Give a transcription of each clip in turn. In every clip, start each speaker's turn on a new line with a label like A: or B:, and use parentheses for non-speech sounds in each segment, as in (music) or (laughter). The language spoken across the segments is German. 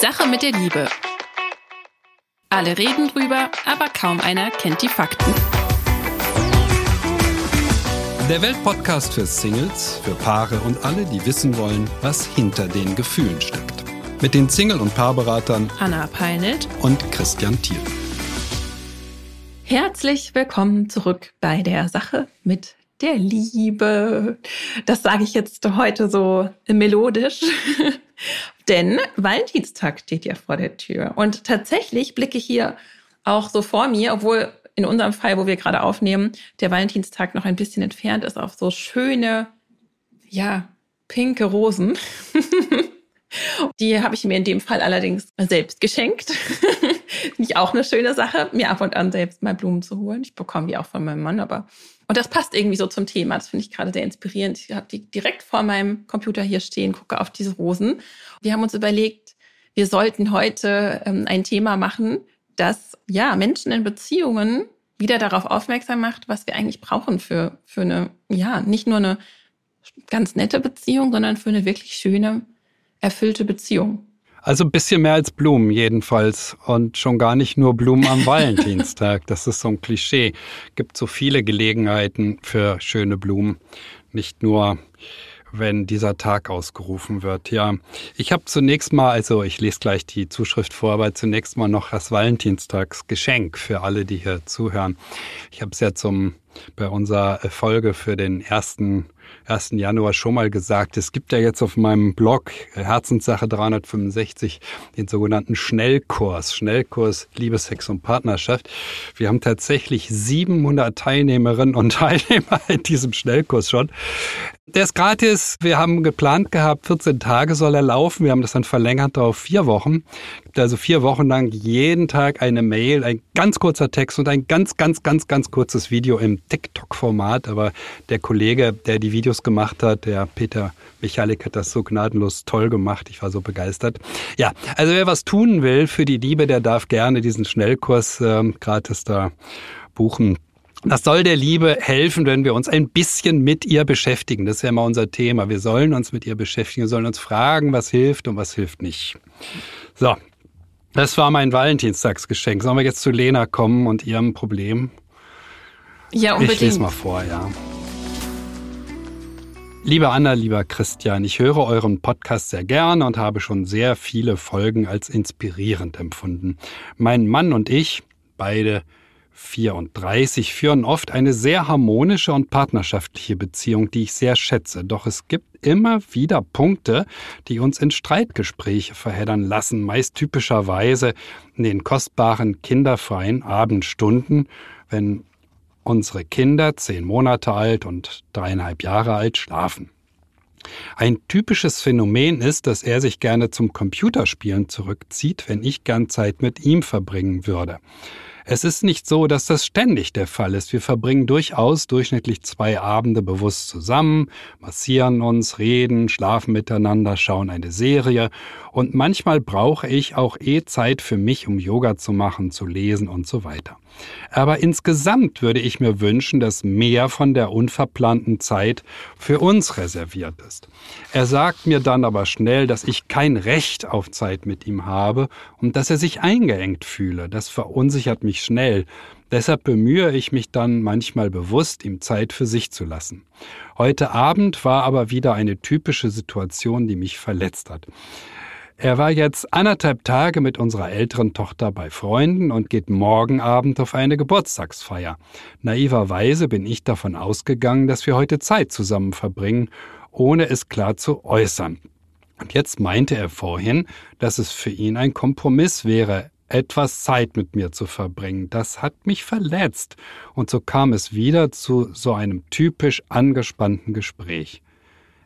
A: Sache mit der Liebe. Alle reden drüber, aber kaum einer kennt die Fakten.
B: Der Weltpodcast für Singles, für Paare und alle, die wissen wollen, was hinter den Gefühlen steckt. Mit den Single- und Paarberatern
A: Anna Peinelt
B: und Christian Thiel.
A: Herzlich willkommen zurück bei der Sache mit der Liebe. Das sage ich jetzt heute so melodisch, (laughs) denn Valentinstag steht ja vor der Tür. Und tatsächlich blicke ich hier auch so vor mir, obwohl in unserem Fall, wo wir gerade aufnehmen, der Valentinstag noch ein bisschen entfernt ist, auf so schöne, ja, pinke Rosen. (laughs) Die habe ich mir in dem Fall allerdings selbst geschenkt. (laughs) Auch eine schöne Sache, mir ab und an selbst mal Blumen zu holen. Ich bekomme die auch von meinem Mann, aber und das passt irgendwie so zum Thema. Das finde ich gerade sehr inspirierend. Ich habe die direkt vor meinem Computer hier stehen, gucke auf diese Rosen. Wir haben uns überlegt, wir sollten heute ähm, ein Thema machen, das ja Menschen in Beziehungen wieder darauf aufmerksam macht, was wir eigentlich brauchen für, für eine, ja, nicht nur eine ganz nette Beziehung, sondern für eine wirklich schöne, erfüllte Beziehung.
B: Also ein bisschen mehr als Blumen jedenfalls und schon gar nicht nur Blumen am (laughs) Valentinstag. Das ist so ein Klischee. Gibt so viele Gelegenheiten für schöne Blumen, nicht nur wenn dieser Tag ausgerufen wird. Ja, ich habe zunächst mal, also ich lese gleich die Zuschrift vor, aber zunächst mal noch das Valentinstagsgeschenk für alle, die hier zuhören. Ich habe es ja zum bei unserer Folge für den ersten 1. Januar schon mal gesagt, es gibt ja jetzt auf meinem Blog Herzenssache 365 den sogenannten Schnellkurs, Schnellkurs Liebe, Sex und Partnerschaft. Wir haben tatsächlich 700 Teilnehmerinnen und (laughs) Teilnehmer in diesem Schnellkurs schon. Der ist gratis. Wir haben geplant gehabt, 14 Tage soll er laufen. Wir haben das dann verlängert auf vier Wochen. Gibt also vier Wochen lang jeden Tag eine Mail, ein ganz kurzer Text und ein ganz, ganz, ganz, ganz kurzes Video im TikTok-Format. Aber der Kollege, der die Videos gemacht hat, der Peter Michalik, hat das so gnadenlos toll gemacht. Ich war so begeistert. Ja, also wer was tun will für die Liebe, der darf gerne diesen Schnellkurs äh, gratis da buchen. Das soll der Liebe helfen, wenn wir uns ein bisschen mit ihr beschäftigen. Das ist ja immer unser Thema. Wir sollen uns mit ihr beschäftigen, wir sollen uns fragen, was hilft und was hilft nicht. So, das war mein Valentinstagsgeschenk. Sollen wir jetzt zu Lena kommen und ihrem Problem?
A: Ja, unbedingt.
B: Ich lese mal vor, ja. Liebe Anna, lieber Christian, ich höre euren Podcast sehr gerne und habe schon sehr viele Folgen als inspirierend empfunden. Mein Mann und ich, beide 34 führen oft eine sehr harmonische und partnerschaftliche Beziehung, die ich sehr schätze. Doch es gibt immer wieder Punkte, die uns in Streitgespräche verheddern lassen, meist typischerweise in den kostbaren kinderfreien Abendstunden, wenn unsere Kinder zehn Monate alt und dreieinhalb Jahre alt schlafen. Ein typisches Phänomen ist, dass er sich gerne zum Computerspielen zurückzieht, wenn ich gern Zeit mit ihm verbringen würde. Es ist nicht so, dass das ständig der Fall ist. Wir verbringen durchaus durchschnittlich zwei Abende bewusst zusammen, massieren uns, reden, schlafen miteinander, schauen eine Serie und manchmal brauche ich auch eh Zeit für mich, um Yoga zu machen, zu lesen und so weiter. Aber insgesamt würde ich mir wünschen, dass mehr von der unverplanten Zeit für uns reserviert ist. Er sagt mir dann aber schnell, dass ich kein Recht auf Zeit mit ihm habe und dass er sich eingeengt fühle. Das verunsichert mich schnell. Deshalb bemühe ich mich dann manchmal bewusst, ihm Zeit für sich zu lassen. Heute Abend war aber wieder eine typische Situation, die mich verletzt hat. Er war jetzt anderthalb Tage mit unserer älteren Tochter bei Freunden und geht morgen Abend auf eine Geburtstagsfeier. Naiverweise bin ich davon ausgegangen, dass wir heute Zeit zusammen verbringen, ohne es klar zu äußern. Und jetzt meinte er vorhin, dass es für ihn ein Kompromiss wäre, etwas Zeit mit mir zu verbringen. Das hat mich verletzt. Und so kam es wieder zu so einem typisch angespannten Gespräch.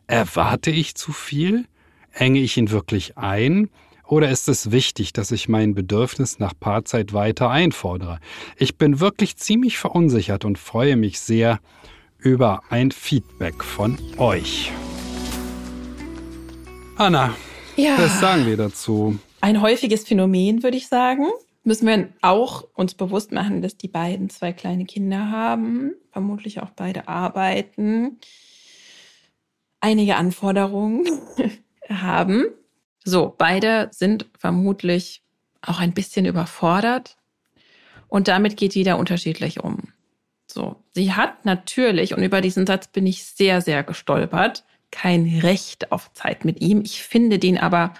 B: Erwarte ich zu viel? Enge ich ihn wirklich ein? Oder ist es wichtig, dass ich mein Bedürfnis nach Paarzeit weiter einfordere? Ich bin wirklich ziemlich verunsichert und freue mich sehr über ein Feedback von euch. Anna, ja. was sagen wir dazu?
A: Ein häufiges Phänomen, würde ich sagen. Müssen wir auch uns bewusst machen, dass die beiden zwei kleine Kinder haben, vermutlich auch beide arbeiten, einige Anforderungen (laughs) haben. So, beide sind vermutlich auch ein bisschen überfordert und damit geht jeder unterschiedlich um. So, sie hat natürlich, und über diesen Satz bin ich sehr, sehr gestolpert, kein Recht auf Zeit mit ihm. Ich finde den aber,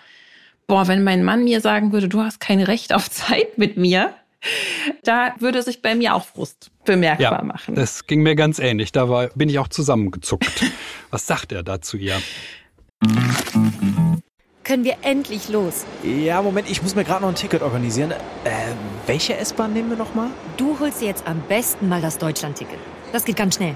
A: boah, wenn mein Mann mir sagen würde, du hast kein Recht auf Zeit mit mir, da würde sich bei mir auch Frust bemerkbar ja, machen.
B: Das ging mir ganz ähnlich. Da war, bin ich auch zusammengezuckt. (laughs) Was sagt er da zu ihr?
C: Können wir endlich los?
D: Ja, Moment, ich muss mir gerade noch ein Ticket organisieren. Äh, welche S-Bahn nehmen wir nochmal?
C: Du holst dir jetzt am besten mal das Deutschland-Ticket. Das geht ganz schnell.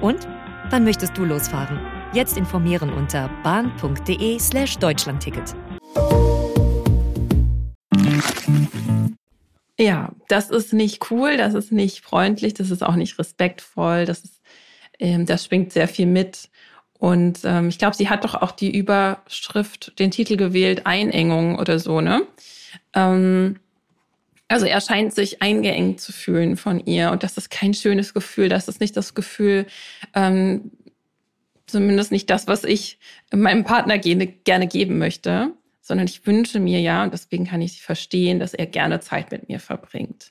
C: Und? Wann möchtest du losfahren? Jetzt informieren unter bahn.de slash Deutschlandticket.
A: Ja, das ist nicht cool, das ist nicht freundlich, das ist auch nicht respektvoll, das ist, ähm, das schwingt sehr viel mit. Und ähm, ich glaube, sie hat doch auch die Überschrift, den Titel gewählt, Einengung oder so, ne? Ähm, also er scheint sich eingeengt zu fühlen von ihr und das ist kein schönes Gefühl. Das ist nicht das Gefühl, ähm, zumindest nicht das, was ich meinem Partner gerne geben möchte, sondern ich wünsche mir ja, und deswegen kann ich sie verstehen, dass er gerne Zeit mit mir verbringt.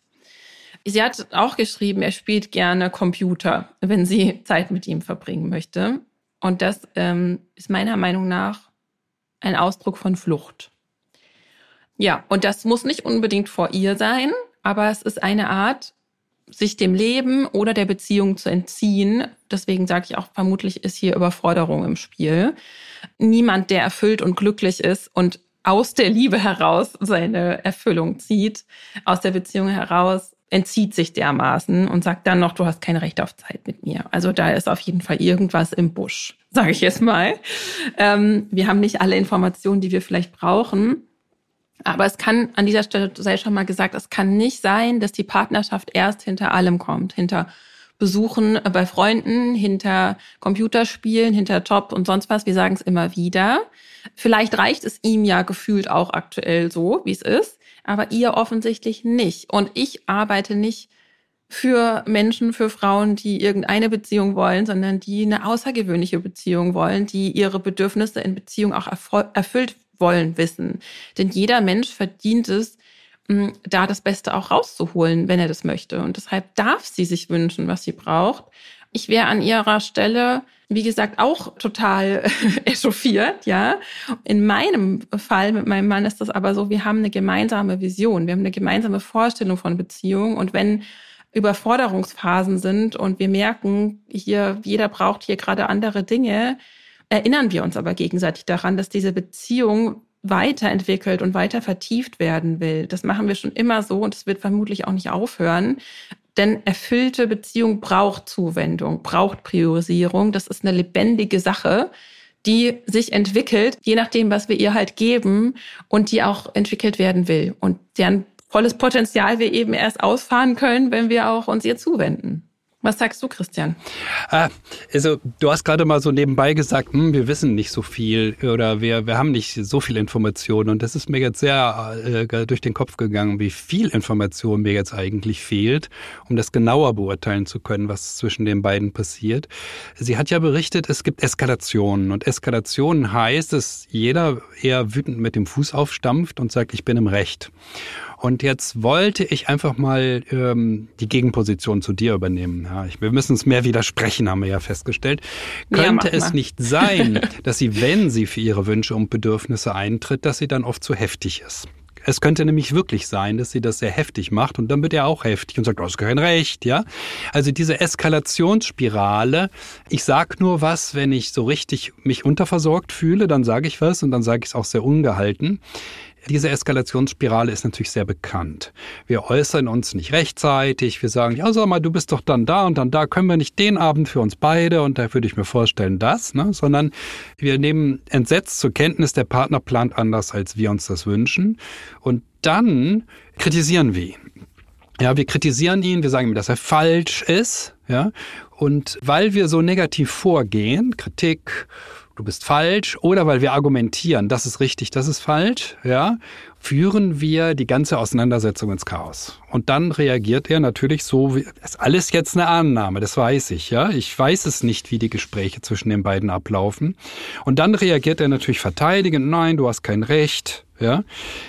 A: Sie hat auch geschrieben, er spielt gerne Computer, wenn sie Zeit mit ihm verbringen möchte. Und das ähm, ist meiner Meinung nach ein Ausdruck von Flucht. Ja, und das muss nicht unbedingt vor ihr sein, aber es ist eine Art, sich dem Leben oder der Beziehung zu entziehen. Deswegen sage ich auch, vermutlich ist hier Überforderung im Spiel. Niemand, der erfüllt und glücklich ist und aus der Liebe heraus seine Erfüllung zieht, aus der Beziehung heraus entzieht sich dermaßen und sagt dann noch, du hast kein Recht auf Zeit mit mir. Also da ist auf jeden Fall irgendwas im Busch, sage ich jetzt mal. Ähm, wir haben nicht alle Informationen, die wir vielleicht brauchen. Aber es kann an dieser Stelle, sei schon mal gesagt, es kann nicht sein, dass die Partnerschaft erst hinter allem kommt, hinter Besuchen bei Freunden, hinter Computerspielen, hinter Job und sonst was. Wir sagen es immer wieder. Vielleicht reicht es ihm ja gefühlt auch aktuell so, wie es ist, aber ihr offensichtlich nicht. Und ich arbeite nicht für Menschen, für Frauen, die irgendeine Beziehung wollen, sondern die eine außergewöhnliche Beziehung wollen, die ihre Bedürfnisse in Beziehung auch erfüllt wollen wissen. Denn jeder Mensch verdient es, da das Beste auch rauszuholen, wenn er das möchte. Und deshalb darf sie sich wünschen, was sie braucht. Ich wäre an ihrer Stelle, wie gesagt, auch total (laughs) echauffiert, ja. In meinem Fall mit meinem Mann ist das aber so, wir haben eine gemeinsame Vision, wir haben eine gemeinsame Vorstellung von Beziehung und wenn Überforderungsphasen sind und wir merken, hier, jeder braucht hier gerade andere Dinge, erinnern wir uns aber gegenseitig daran, dass diese Beziehung weiterentwickelt und weiter vertieft werden will. Das machen wir schon immer so und es wird vermutlich auch nicht aufhören. Denn erfüllte Beziehung braucht Zuwendung, braucht Priorisierung. Das ist eine lebendige Sache, die sich entwickelt, je nachdem, was wir ihr halt geben und die auch entwickelt werden will und deren volles Potenzial wir eben erst ausfahren können, wenn wir auch uns ihr zuwenden. Was sagst du, Christian?
B: Ah, also, du hast gerade mal so nebenbei gesagt, hm, wir wissen nicht so viel oder wir, wir haben nicht so viel Informationen. Und das ist mir jetzt sehr äh, durch den Kopf gegangen, wie viel Information mir jetzt eigentlich fehlt, um das genauer beurteilen zu können, was zwischen den beiden passiert. Sie hat ja berichtet, es gibt Eskalationen. Und Eskalationen heißt, dass jeder eher wütend mit dem Fuß aufstampft und sagt, ich bin im Recht. Und jetzt wollte ich einfach mal ähm, die Gegenposition zu dir übernehmen. Ja, ich, wir müssen es mehr widersprechen, haben wir ja festgestellt. Könnte ja, es nicht sein, (laughs) dass sie, wenn sie für ihre Wünsche und Bedürfnisse eintritt, dass sie dann oft zu heftig ist? Es könnte nämlich wirklich sein, dass sie das sehr heftig macht und dann wird er auch heftig und sagt, du hast kein Recht, ja. Also diese Eskalationsspirale, ich sag nur was, wenn ich so richtig mich unterversorgt fühle, dann sage ich was und dann sage ich es auch sehr ungehalten Diese Eskalationsspirale ist natürlich sehr bekannt. Wir äußern uns nicht rechtzeitig. Wir sagen, ja, sag mal, du bist doch dann da und dann da. Können wir nicht den Abend für uns beide? Und da würde ich mir vorstellen, das, ne? Sondern wir nehmen entsetzt zur Kenntnis, der Partner plant anders, als wir uns das wünschen. Und dann kritisieren wir ihn. Ja, wir kritisieren ihn, wir sagen ihm, dass er falsch ist, ja. Und weil wir so negativ vorgehen, Kritik, du bist falsch, oder weil wir argumentieren, das ist richtig, das ist falsch, ja, führen wir die ganze Auseinandersetzung ins Chaos. Und dann reagiert er natürlich so, wie, ist alles jetzt eine Annahme, das weiß ich, ja. Ich weiß es nicht, wie die Gespräche zwischen den beiden ablaufen. Und dann reagiert er natürlich verteidigend, nein, du hast kein Recht, ja?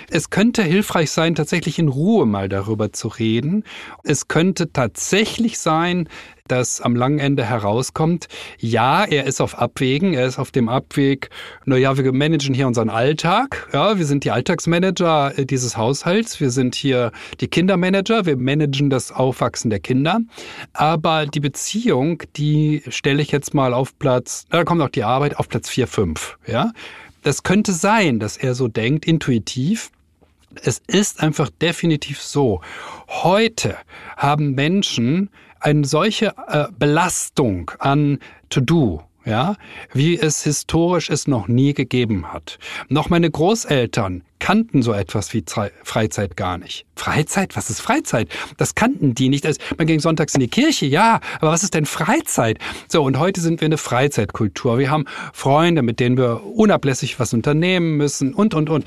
B: Es könnte hilfreich sein, tatsächlich in Ruhe mal darüber zu reden. Es könnte tatsächlich sein, dass am langen Ende herauskommt, ja, er ist auf Abwägen, er ist auf dem Abweg, naja, wir managen hier unseren Alltag, ja, wir sind die Alltagsmanager dieses Haushalts, wir sind hier die Kindermanager, wir managen das Aufwachsen der Kinder, aber die Beziehung, die stelle ich jetzt mal auf Platz, da kommt auch die Arbeit, auf Platz 4, 5, ja. Das könnte sein, dass er so denkt, intuitiv. Es ist einfach definitiv so. Heute haben Menschen eine solche äh, Belastung an To-Do, ja, wie es historisch es noch nie gegeben hat. Noch meine Großeltern kannten so etwas wie Freizeit gar nicht. Freizeit? Was ist Freizeit? Das kannten die nicht. Man ging sonntags in die Kirche, ja, aber was ist denn Freizeit? So, und heute sind wir eine Freizeitkultur. Wir haben Freunde, mit denen wir unablässig was unternehmen müssen und, und, und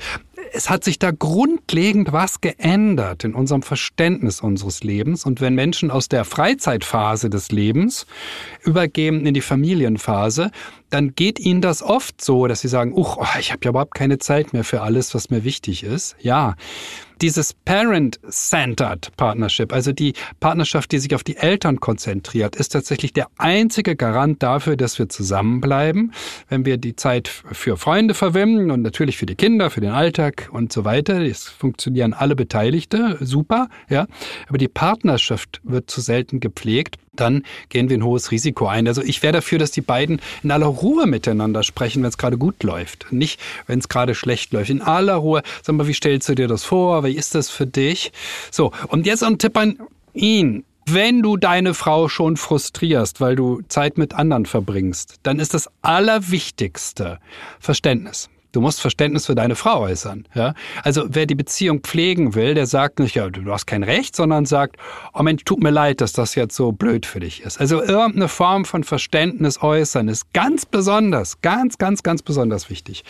B: es hat sich da grundlegend was geändert in unserem Verständnis unseres Lebens. Und wenn Menschen aus der Freizeitphase des Lebens übergehen in die Familienphase, dann geht ihnen das oft so, dass sie sagen, uch, oh, ich habe ja überhaupt keine Zeit mehr für alles, was mir wichtig ist. Ja, dieses Parent-Centered Partnership, also die Partnerschaft, die sich auf die Eltern konzentriert, ist tatsächlich der einzige Garant dafür, dass wir zusammenbleiben. Wenn wir die Zeit für Freunde verwenden und natürlich für die Kinder, für den Alltag und so weiter, es funktionieren alle Beteiligte, super, ja. Aber die Partnerschaft wird zu selten gepflegt dann gehen wir ein hohes Risiko ein. Also ich wäre dafür, dass die beiden in aller Ruhe miteinander sprechen, wenn es gerade gut läuft. Nicht, wenn es gerade schlecht läuft. In aller Ruhe. Sag mal, wie stellst du dir das vor? Wie ist das für dich? So, und jetzt ein Tipp an ihn. Wenn du deine Frau schon frustrierst, weil du Zeit mit anderen verbringst, dann ist das Allerwichtigste Verständnis. Du musst Verständnis für deine Frau äußern. Ja? Also wer die Beziehung pflegen will, der sagt nicht, ja, du hast kein Recht, sondern sagt, oh Mensch, tut mir leid, dass das jetzt so blöd für dich ist. Also irgendeine Form von Verständnis äußern ist ganz besonders, ganz, ganz, ganz besonders wichtig.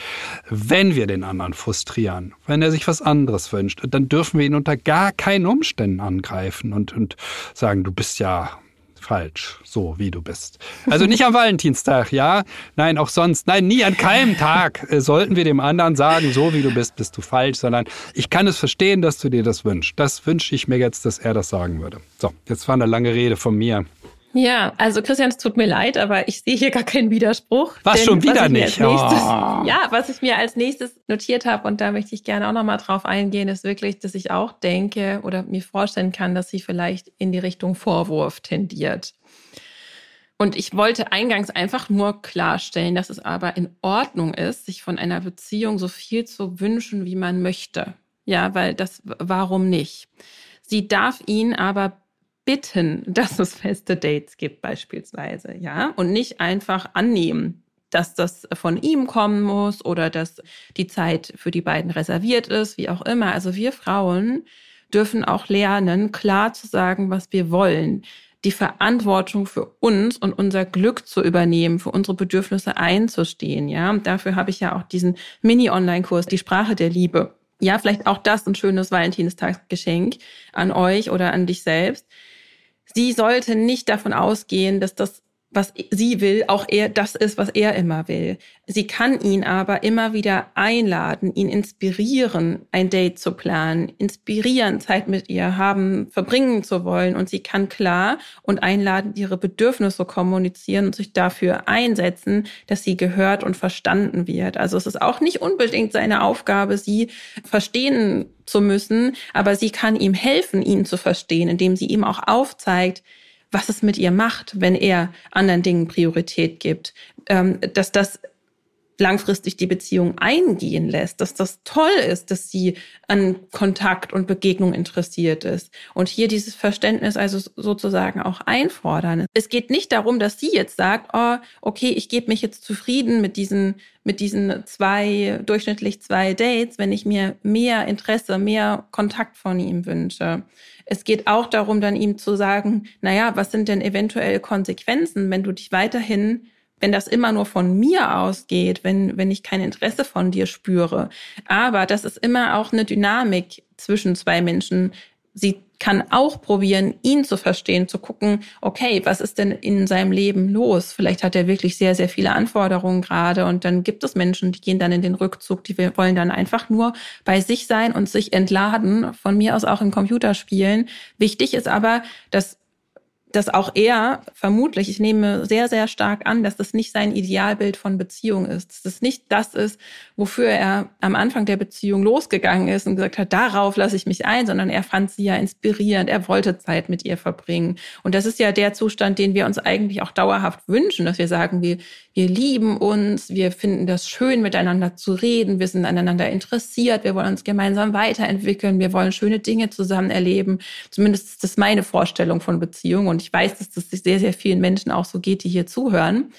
B: Wenn wir den anderen frustrieren, wenn er sich was anderes wünscht, dann dürfen wir ihn unter gar keinen Umständen angreifen und, und sagen, du bist ja falsch, so wie du bist. Also nicht am Valentinstag, ja? Nein, auch sonst. Nein, nie an keinem Tag äh, sollten wir dem anderen sagen, so wie du bist, bist du falsch, sondern ich kann es verstehen, dass du dir das wünschst. Das wünsche ich mir jetzt, dass er das sagen würde. So, jetzt war eine lange Rede von mir.
A: Ja, also Christian, es tut mir leid, aber ich sehe hier gar keinen Widerspruch.
B: Was schon wieder was nicht?
A: Nächstes, oh. Ja, was ich mir als nächstes notiert habe und da möchte ich gerne auch nochmal drauf eingehen, ist wirklich, dass ich auch denke oder mir vorstellen kann, dass sie vielleicht in die Richtung Vorwurf tendiert. Und ich wollte eingangs einfach nur klarstellen, dass es aber in Ordnung ist, sich von einer Beziehung so viel zu wünschen, wie man möchte. Ja, weil das, warum nicht? Sie darf ihn aber bitten, dass es feste Dates gibt beispielsweise, ja, und nicht einfach annehmen, dass das von ihm kommen muss oder dass die Zeit für die beiden reserviert ist, wie auch immer. Also wir Frauen dürfen auch lernen, klar zu sagen, was wir wollen, die Verantwortung für uns und unser Glück zu übernehmen, für unsere Bedürfnisse einzustehen, ja. dafür habe ich ja auch diesen Mini-Online-Kurs, die Sprache der Liebe. Ja, vielleicht auch das ein schönes Valentinstagsgeschenk an euch oder an dich selbst sie sollte nicht davon ausgehen, dass das was sie will, auch er das ist, was er immer will. Sie kann ihn aber immer wieder einladen, ihn inspirieren, ein Date zu planen, inspirieren, Zeit mit ihr haben, verbringen zu wollen. Und sie kann klar und einladen, ihre Bedürfnisse kommunizieren und sich dafür einsetzen, dass sie gehört und verstanden wird. Also es ist auch nicht unbedingt seine Aufgabe, sie verstehen zu müssen, aber sie kann ihm helfen, ihn zu verstehen, indem sie ihm auch aufzeigt, was es mit ihr macht, wenn er anderen Dingen Priorität gibt, ähm, dass das langfristig die Beziehung eingehen lässt, dass das toll ist, dass sie an Kontakt und Begegnung interessiert ist und hier dieses Verständnis also sozusagen auch einfordern. Es geht nicht darum, dass sie jetzt sagt, oh, okay, ich gebe mich jetzt zufrieden mit diesen mit diesen zwei durchschnittlich zwei Dates, wenn ich mir mehr Interesse, mehr Kontakt von ihm wünsche. Es geht auch darum, dann ihm zu sagen, naja, was sind denn eventuell Konsequenzen, wenn du dich weiterhin wenn das immer nur von mir ausgeht, wenn, wenn ich kein Interesse von dir spüre. Aber das ist immer auch eine Dynamik zwischen zwei Menschen. Sie kann auch probieren, ihn zu verstehen, zu gucken, okay, was ist denn in seinem Leben los? Vielleicht hat er wirklich sehr, sehr viele Anforderungen gerade und dann gibt es Menschen, die gehen dann in den Rückzug, die wollen dann einfach nur bei sich sein und sich entladen, von mir aus auch im Computerspielen. Wichtig ist aber, dass dass auch er vermutlich, ich nehme sehr, sehr stark an, dass das nicht sein Idealbild von Beziehung ist. Dass das nicht das ist, wofür er am Anfang der Beziehung losgegangen ist und gesagt hat, darauf lasse ich mich ein, sondern er fand sie ja inspirierend, er wollte Zeit mit ihr verbringen. Und das ist ja der Zustand, den wir uns eigentlich auch dauerhaft wünschen, dass wir sagen, wir, wir lieben uns, wir finden das schön, miteinander zu reden, wir sind aneinander interessiert, wir wollen uns gemeinsam weiterentwickeln, wir wollen schöne Dinge zusammen erleben. Zumindest ist das meine Vorstellung von Beziehung. Und ich weiß, dass das sehr, sehr vielen Menschen auch so geht, die hier zuhören.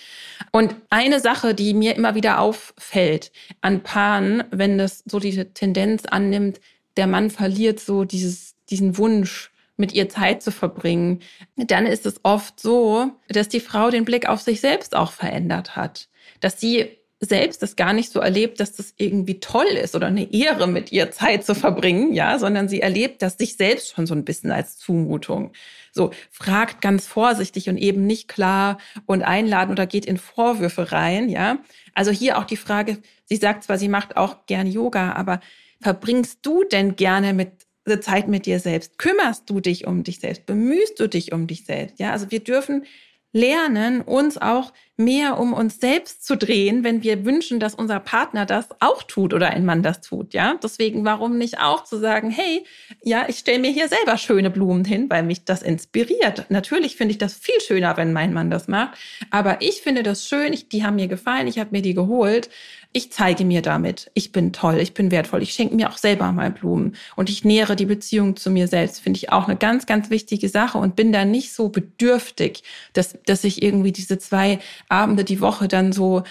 A: Und eine Sache, die mir immer wieder auffällt an Paaren, wenn das so diese Tendenz annimmt, der Mann verliert so dieses, diesen Wunsch, mit ihr Zeit zu verbringen, dann ist es oft so, dass die Frau den Blick auf sich selbst auch verändert hat. Dass sie selbst das gar nicht so erlebt, dass das irgendwie toll ist oder eine Ehre, mit ihr Zeit zu verbringen, ja, sondern sie erlebt das sich selbst schon so ein bisschen als Zumutung. So, fragt ganz vorsichtig und eben nicht klar und einladen oder geht in Vorwürfe rein, ja. Also hier auch die Frage, sie sagt zwar, sie macht auch gern Yoga, aber verbringst du denn gerne mit Zeit mit dir selbst? Kümmerst du dich um dich selbst? Bemühst du dich um dich selbst? Ja, also wir dürfen lernen, uns auch mehr um uns selbst zu drehen, wenn wir wünschen, dass unser Partner das auch tut oder ein Mann das tut, ja? Deswegen warum nicht auch zu sagen, hey, ja, ich stelle mir hier selber schöne Blumen hin, weil mich das inspiriert. Natürlich finde ich das viel schöner, wenn mein Mann das macht, aber ich finde das schön, ich, die haben mir gefallen, ich habe mir die geholt ich zeige mir damit, ich bin toll, ich bin wertvoll, ich schenke mir auch selber mal Blumen und ich nähere die Beziehung zu mir selbst, finde ich auch eine ganz, ganz wichtige Sache und bin da nicht so bedürftig, dass, dass ich irgendwie diese zwei Abende die Woche dann so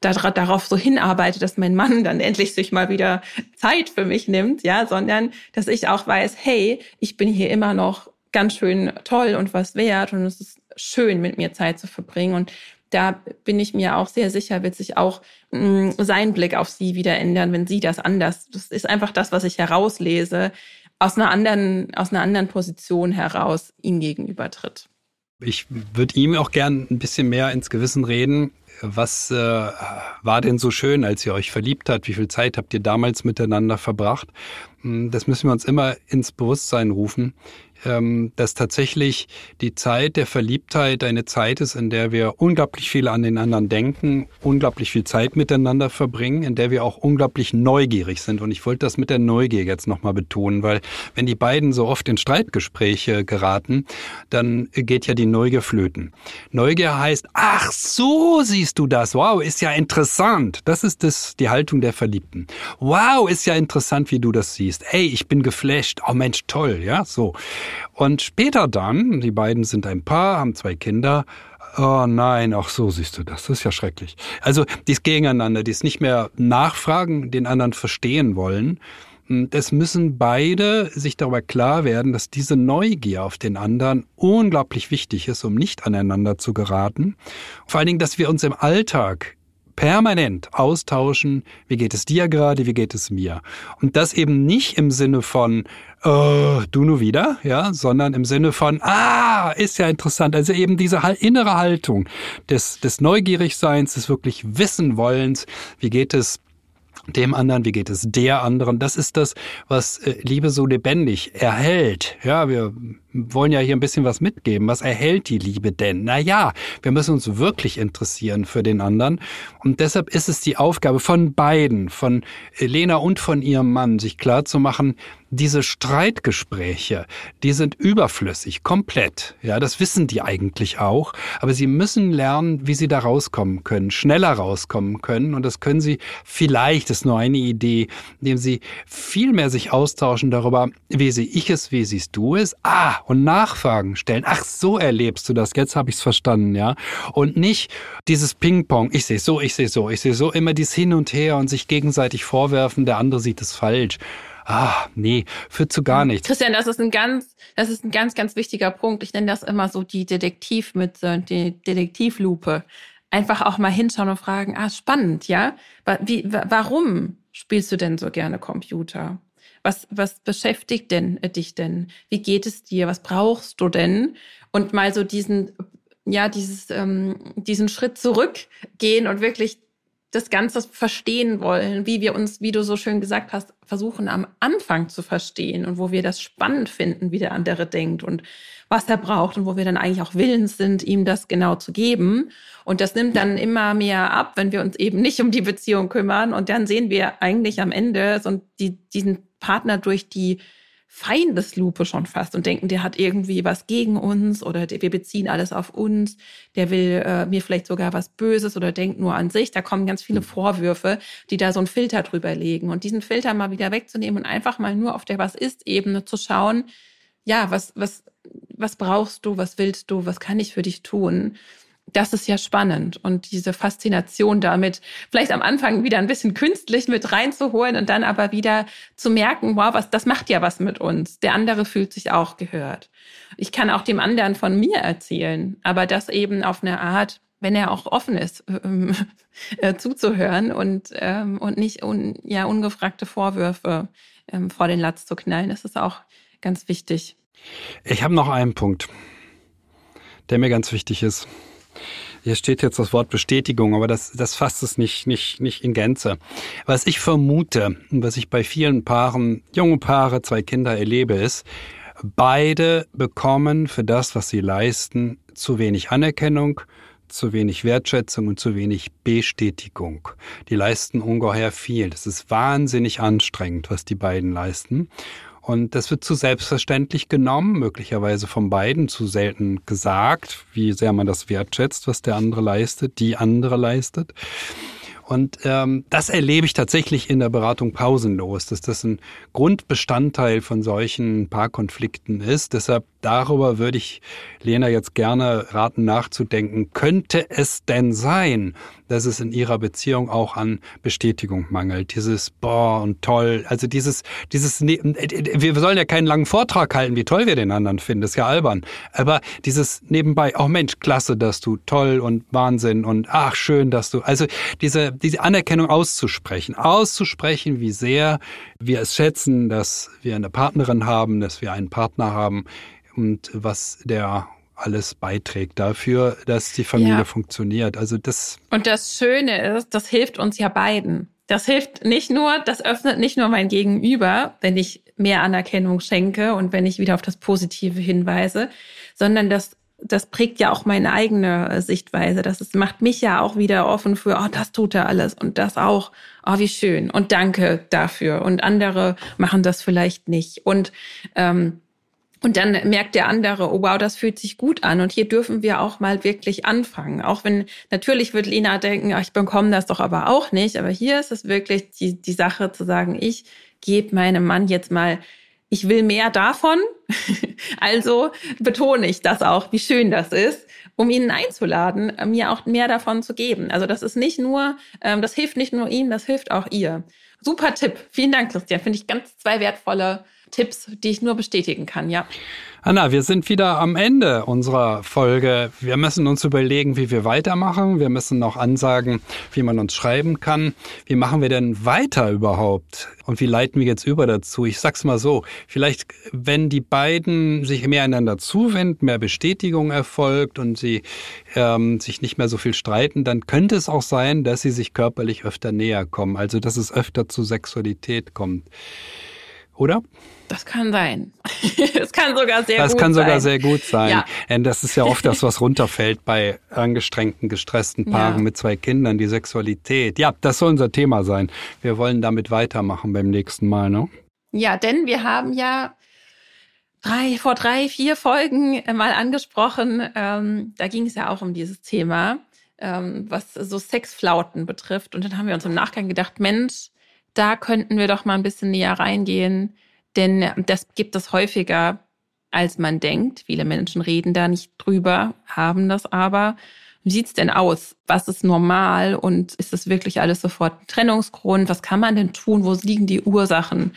A: darauf so hinarbeite, dass mein Mann dann endlich sich mal wieder Zeit für mich nimmt, ja, sondern dass ich auch weiß, hey, ich bin hier immer noch ganz schön toll und was wert und es ist schön, mit mir Zeit zu verbringen. Und da bin ich mir auch sehr sicher, wird sich auch mh, mm, sein Blick auf sie wieder ändern, wenn sie das anders. Das ist einfach das, was ich herauslese, aus einer anderen, aus einer anderen Position heraus ihm gegenüber tritt.
B: Ich würde ihm auch gern ein bisschen mehr ins Gewissen reden. Was äh, war denn so schön, als ihr euch verliebt habt? Wie viel Zeit habt ihr damals miteinander verbracht? Hm, das müssen wir uns immer ins Bewusstsein rufen dass tatsächlich die Zeit der Verliebtheit eine Zeit ist, in der wir unglaublich viel an den anderen denken, unglaublich viel Zeit miteinander verbringen, in der wir auch unglaublich neugierig sind. Und ich wollte das mit der Neugier jetzt nochmal betonen, weil wenn die beiden so oft in Streitgespräche geraten, dann geht ja die Neugier flöten. Neugier heißt, ach so siehst du das, wow, ist ja interessant. Das ist das, die Haltung der Verliebten. Wow, ist ja interessant, wie du das siehst. Ey, ich bin geflasht. Oh Mensch, toll, ja, so. Und später dann, die beiden sind ein Paar, haben zwei Kinder, Oh nein, ach so siehst du das. Das ist ja schrecklich. Also dies Gegeneinander, dies nicht mehr nachfragen, den anderen verstehen wollen. Es müssen beide sich darüber klar werden, dass diese Neugier auf den anderen unglaublich wichtig ist, um nicht aneinander zu geraten. Vor allen Dingen, dass wir uns im Alltag permanent austauschen, wie geht es dir gerade, wie geht es mir. Und das eben nicht im Sinne von, äh, du nur wieder, ja, sondern im Sinne von, ah, ist ja interessant. Also eben diese innere Haltung des, des Neugierigseins, des wirklich Wissenwollens, wie geht es dem anderen, wie geht es der anderen. Das ist das, was äh, Liebe so lebendig erhält. Ja, wir wollen ja hier ein bisschen was mitgeben. Was erhält die Liebe denn? Na ja, wir müssen uns wirklich interessieren für den anderen. Und deshalb ist es die Aufgabe von beiden, von Lena und von ihrem Mann, sich klar zu machen, diese Streitgespräche, die sind überflüssig, komplett. Ja, das wissen die eigentlich auch. Aber sie müssen lernen, wie sie da rauskommen können, schneller rauskommen können. Und das können sie vielleicht, ist nur eine Idee, indem sie viel mehr sich austauschen darüber, wie sehe ich es, wie siehst du es? Ah, und Nachfragen stellen. Ach, so erlebst du das. Jetzt habe ich es verstanden, ja. Und nicht dieses Ping-Pong. Ich sehe so, ich sehe so, ich sehe so. Immer dieses Hin und Her und sich gegenseitig vorwerfen, der andere sieht es falsch ah, nee, führt zu gar nichts.
A: Christian, das ist ein ganz, das ist ein ganz, ganz wichtiger Punkt. Ich nenne das immer so die Detektiv mit die Detektivlupe. Einfach auch mal hinschauen und fragen, ah, spannend, ja? Wie, warum spielst du denn so gerne Computer? Was, was beschäftigt denn äh, dich denn? Wie geht es dir? Was brauchst du denn? Und mal so diesen, ja, dieses, ähm, diesen Schritt zurückgehen und wirklich das Ganze verstehen wollen, wie wir uns, wie du so schön gesagt hast, versuchen am Anfang zu verstehen und wo wir das spannend finden, wie der andere denkt und was er braucht und wo wir dann eigentlich auch willens sind, ihm das genau zu geben. Und das nimmt dann immer mehr ab, wenn wir uns eben nicht um die Beziehung kümmern. Und dann sehen wir eigentlich am Ende so die, diesen Partner durch die Feindeslupe schon fast und denken, der hat irgendwie was gegen uns oder wir beziehen alles auf uns, der will äh, mir vielleicht sogar was Böses oder denkt nur an sich. Da kommen ganz viele Vorwürfe, die da so einen Filter drüber legen. Und diesen Filter mal wieder wegzunehmen und einfach mal nur auf der Was ist-Ebene zu schauen, ja, was, was, was brauchst du, was willst du, was kann ich für dich tun? Das ist ja spannend und diese Faszination damit vielleicht am Anfang wieder ein bisschen künstlich mit reinzuholen und dann aber wieder zu merken, wow, was, das macht ja was mit uns. Der andere fühlt sich auch gehört. Ich kann auch dem anderen von mir erzählen, aber das eben auf eine Art, wenn er auch offen ist, (laughs) ähm, äh, zuzuhören und, ähm, und nicht un, ja, ungefragte Vorwürfe ähm, vor den Latz zu knallen. Das ist auch ganz wichtig.
B: Ich habe noch einen Punkt, der mir ganz wichtig ist. Hier steht jetzt das Wort Bestätigung, aber das, das fasst es nicht, nicht, nicht in Gänze. Was ich vermute, was ich bei vielen Paaren, junge Paare, zwei Kinder erlebe, ist, beide bekommen für das, was sie leisten, zu wenig Anerkennung, zu wenig Wertschätzung und zu wenig Bestätigung. Die leisten ungeheuer viel. Das ist wahnsinnig anstrengend, was die beiden leisten. Und das wird zu selbstverständlich genommen, möglicherweise von beiden zu selten gesagt, wie sehr man das wertschätzt, was der andere leistet, die andere leistet. Und ähm, das erlebe ich tatsächlich in der Beratung pausenlos, dass das ein Grundbestandteil von solchen Paarkonflikten ist. Deshalb darüber würde ich Lena jetzt gerne raten nachzudenken. Könnte es denn sein, dass es in ihrer Beziehung auch an Bestätigung mangelt. Dieses boah und toll, also dieses dieses ne, wir sollen ja keinen langen Vortrag halten, wie toll wir den anderen finden, das ist ja albern, aber dieses nebenbei, oh Mensch, klasse, dass du toll und Wahnsinn und ach schön, dass du also diese diese Anerkennung auszusprechen, auszusprechen, wie sehr wir es schätzen, dass wir eine Partnerin haben, dass wir einen Partner haben und was der alles beiträgt dafür, dass die Familie ja. funktioniert. Also das.
A: Und das Schöne ist, das hilft uns ja beiden. Das hilft nicht nur, das öffnet nicht nur mein Gegenüber, wenn ich mehr Anerkennung schenke und wenn ich wieder auf das Positive hinweise, sondern das das prägt ja auch meine eigene Sichtweise. Das ist, macht mich ja auch wieder offen für, oh, das tut er alles und das auch. Oh, wie schön und danke dafür. Und andere machen das vielleicht nicht. Und ähm, und dann merkt der andere, oh wow, das fühlt sich gut an. Und hier dürfen wir auch mal wirklich anfangen. Auch wenn natürlich wird Lena denken, ach, ich bekomme das doch aber auch nicht. Aber hier ist es wirklich die, die Sache zu sagen, ich gebe meinem Mann jetzt mal, ich will mehr davon. (laughs) also betone ich das auch, wie schön das ist, um ihn einzuladen, mir auch mehr davon zu geben. Also das ist nicht nur, ähm, das hilft nicht nur ihm, das hilft auch ihr. Super Tipp. Vielen Dank, Christian. Finde ich ganz zwei wertvolle Tipps, die ich nur bestätigen kann, ja.
B: Anna, wir sind wieder am Ende unserer Folge. Wir müssen uns überlegen, wie wir weitermachen. Wir müssen noch ansagen, wie man uns schreiben kann. Wie machen wir denn weiter überhaupt? Und wie leiten wir jetzt über dazu? Ich sag's mal so. Vielleicht, wenn die beiden sich mehr einander zuwenden, mehr Bestätigung erfolgt und sie ähm, sich nicht mehr so viel streiten, dann könnte es auch sein, dass sie sich körperlich öfter näher kommen. Also, dass es öfter zu Sexualität kommt. Oder?
A: Das kann sein. (laughs) das kann sogar sehr
B: das
A: gut sein. Das
B: kann sogar sehr gut sein. Ja. (laughs) Denn das ist ja oft das, was runterfällt bei angestrengten, gestressten Paaren ja. mit zwei Kindern, die Sexualität. Ja, das soll unser Thema sein. Wir wollen damit weitermachen beim nächsten Mal, ne?
A: Ja, denn wir haben ja drei, vor drei, vier Folgen mal angesprochen, ähm, da ging es ja auch um dieses Thema, ähm, was so Sexflauten betrifft. Und dann haben wir uns im Nachgang gedacht, Mensch, da könnten wir doch mal ein bisschen näher reingehen, denn das gibt es häufiger, als man denkt. Viele Menschen reden da nicht drüber, haben das aber. Wie sieht's denn aus? Was ist normal und ist das wirklich alles sofort ein Trennungsgrund? Was kann man denn tun? Wo liegen die Ursachen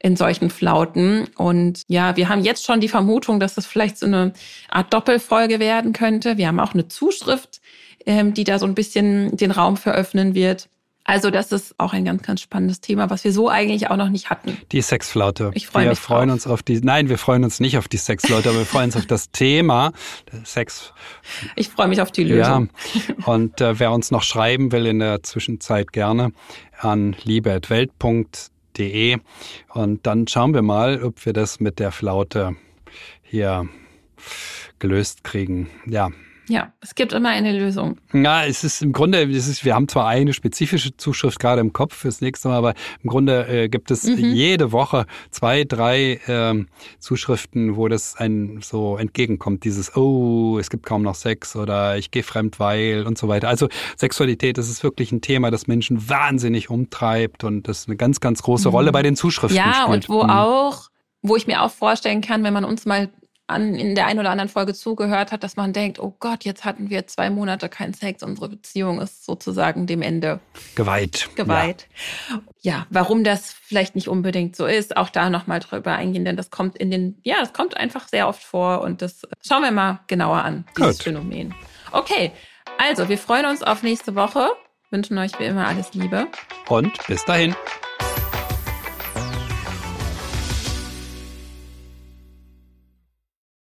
A: in solchen Flauten? Und ja, wir haben jetzt schon die Vermutung, dass das vielleicht so eine Art Doppelfolge werden könnte. Wir haben auch eine Zuschrift, ähm, die da so ein bisschen den Raum für öffnen wird. Also das ist auch ein ganz, ganz spannendes Thema, was wir so eigentlich auch noch nicht hatten.
B: Die Sexflaute.
A: Ich freue
B: wir
A: mich
B: freuen
A: drauf.
B: uns auf die. Nein, wir freuen uns nicht auf die Sexflaute, aber wir freuen uns auf das Thema Sex.
A: Ich freue mich auf die Lösung.
B: Ja. (laughs) Und äh, wer uns noch schreiben will in der Zwischenzeit gerne an liebe@welt.de und dann schauen wir mal, ob wir das mit der Flaute hier gelöst kriegen. Ja,
A: Ja, es gibt immer eine Lösung.
B: Ja, es ist im Grunde, es ist, wir haben zwar eine spezifische Zuschrift gerade im Kopf fürs nächste Mal, aber im Grunde äh, gibt es
A: Mhm.
B: jede Woche zwei, drei ähm, Zuschriften, wo das ein so entgegenkommt. Dieses, oh, es gibt kaum noch Sex oder ich gehe fremd, weil und so weiter. Also Sexualität, das ist wirklich ein Thema, das Menschen wahnsinnig umtreibt und das eine ganz, ganz große Rolle bei den Zuschriften
A: Mhm. Ja,
B: spielt.
A: und wo
B: Mhm.
A: auch, wo ich mir auch vorstellen kann, wenn man uns mal an, in der einen oder anderen Folge zugehört hat, dass man denkt, oh Gott, jetzt hatten wir zwei Monate keinen Sex, unsere Beziehung ist sozusagen dem Ende
B: geweiht.
A: geweiht. Ja. warum das vielleicht nicht unbedingt so ist, auch da nochmal drüber eingehen, denn das kommt in den, ja, das kommt einfach sehr oft vor und das schauen wir mal genauer an, dieses
B: Gut.
A: Phänomen. Okay, also wir freuen uns auf nächste Woche, wünschen euch wie immer alles Liebe.
B: Ja. Und bis dahin.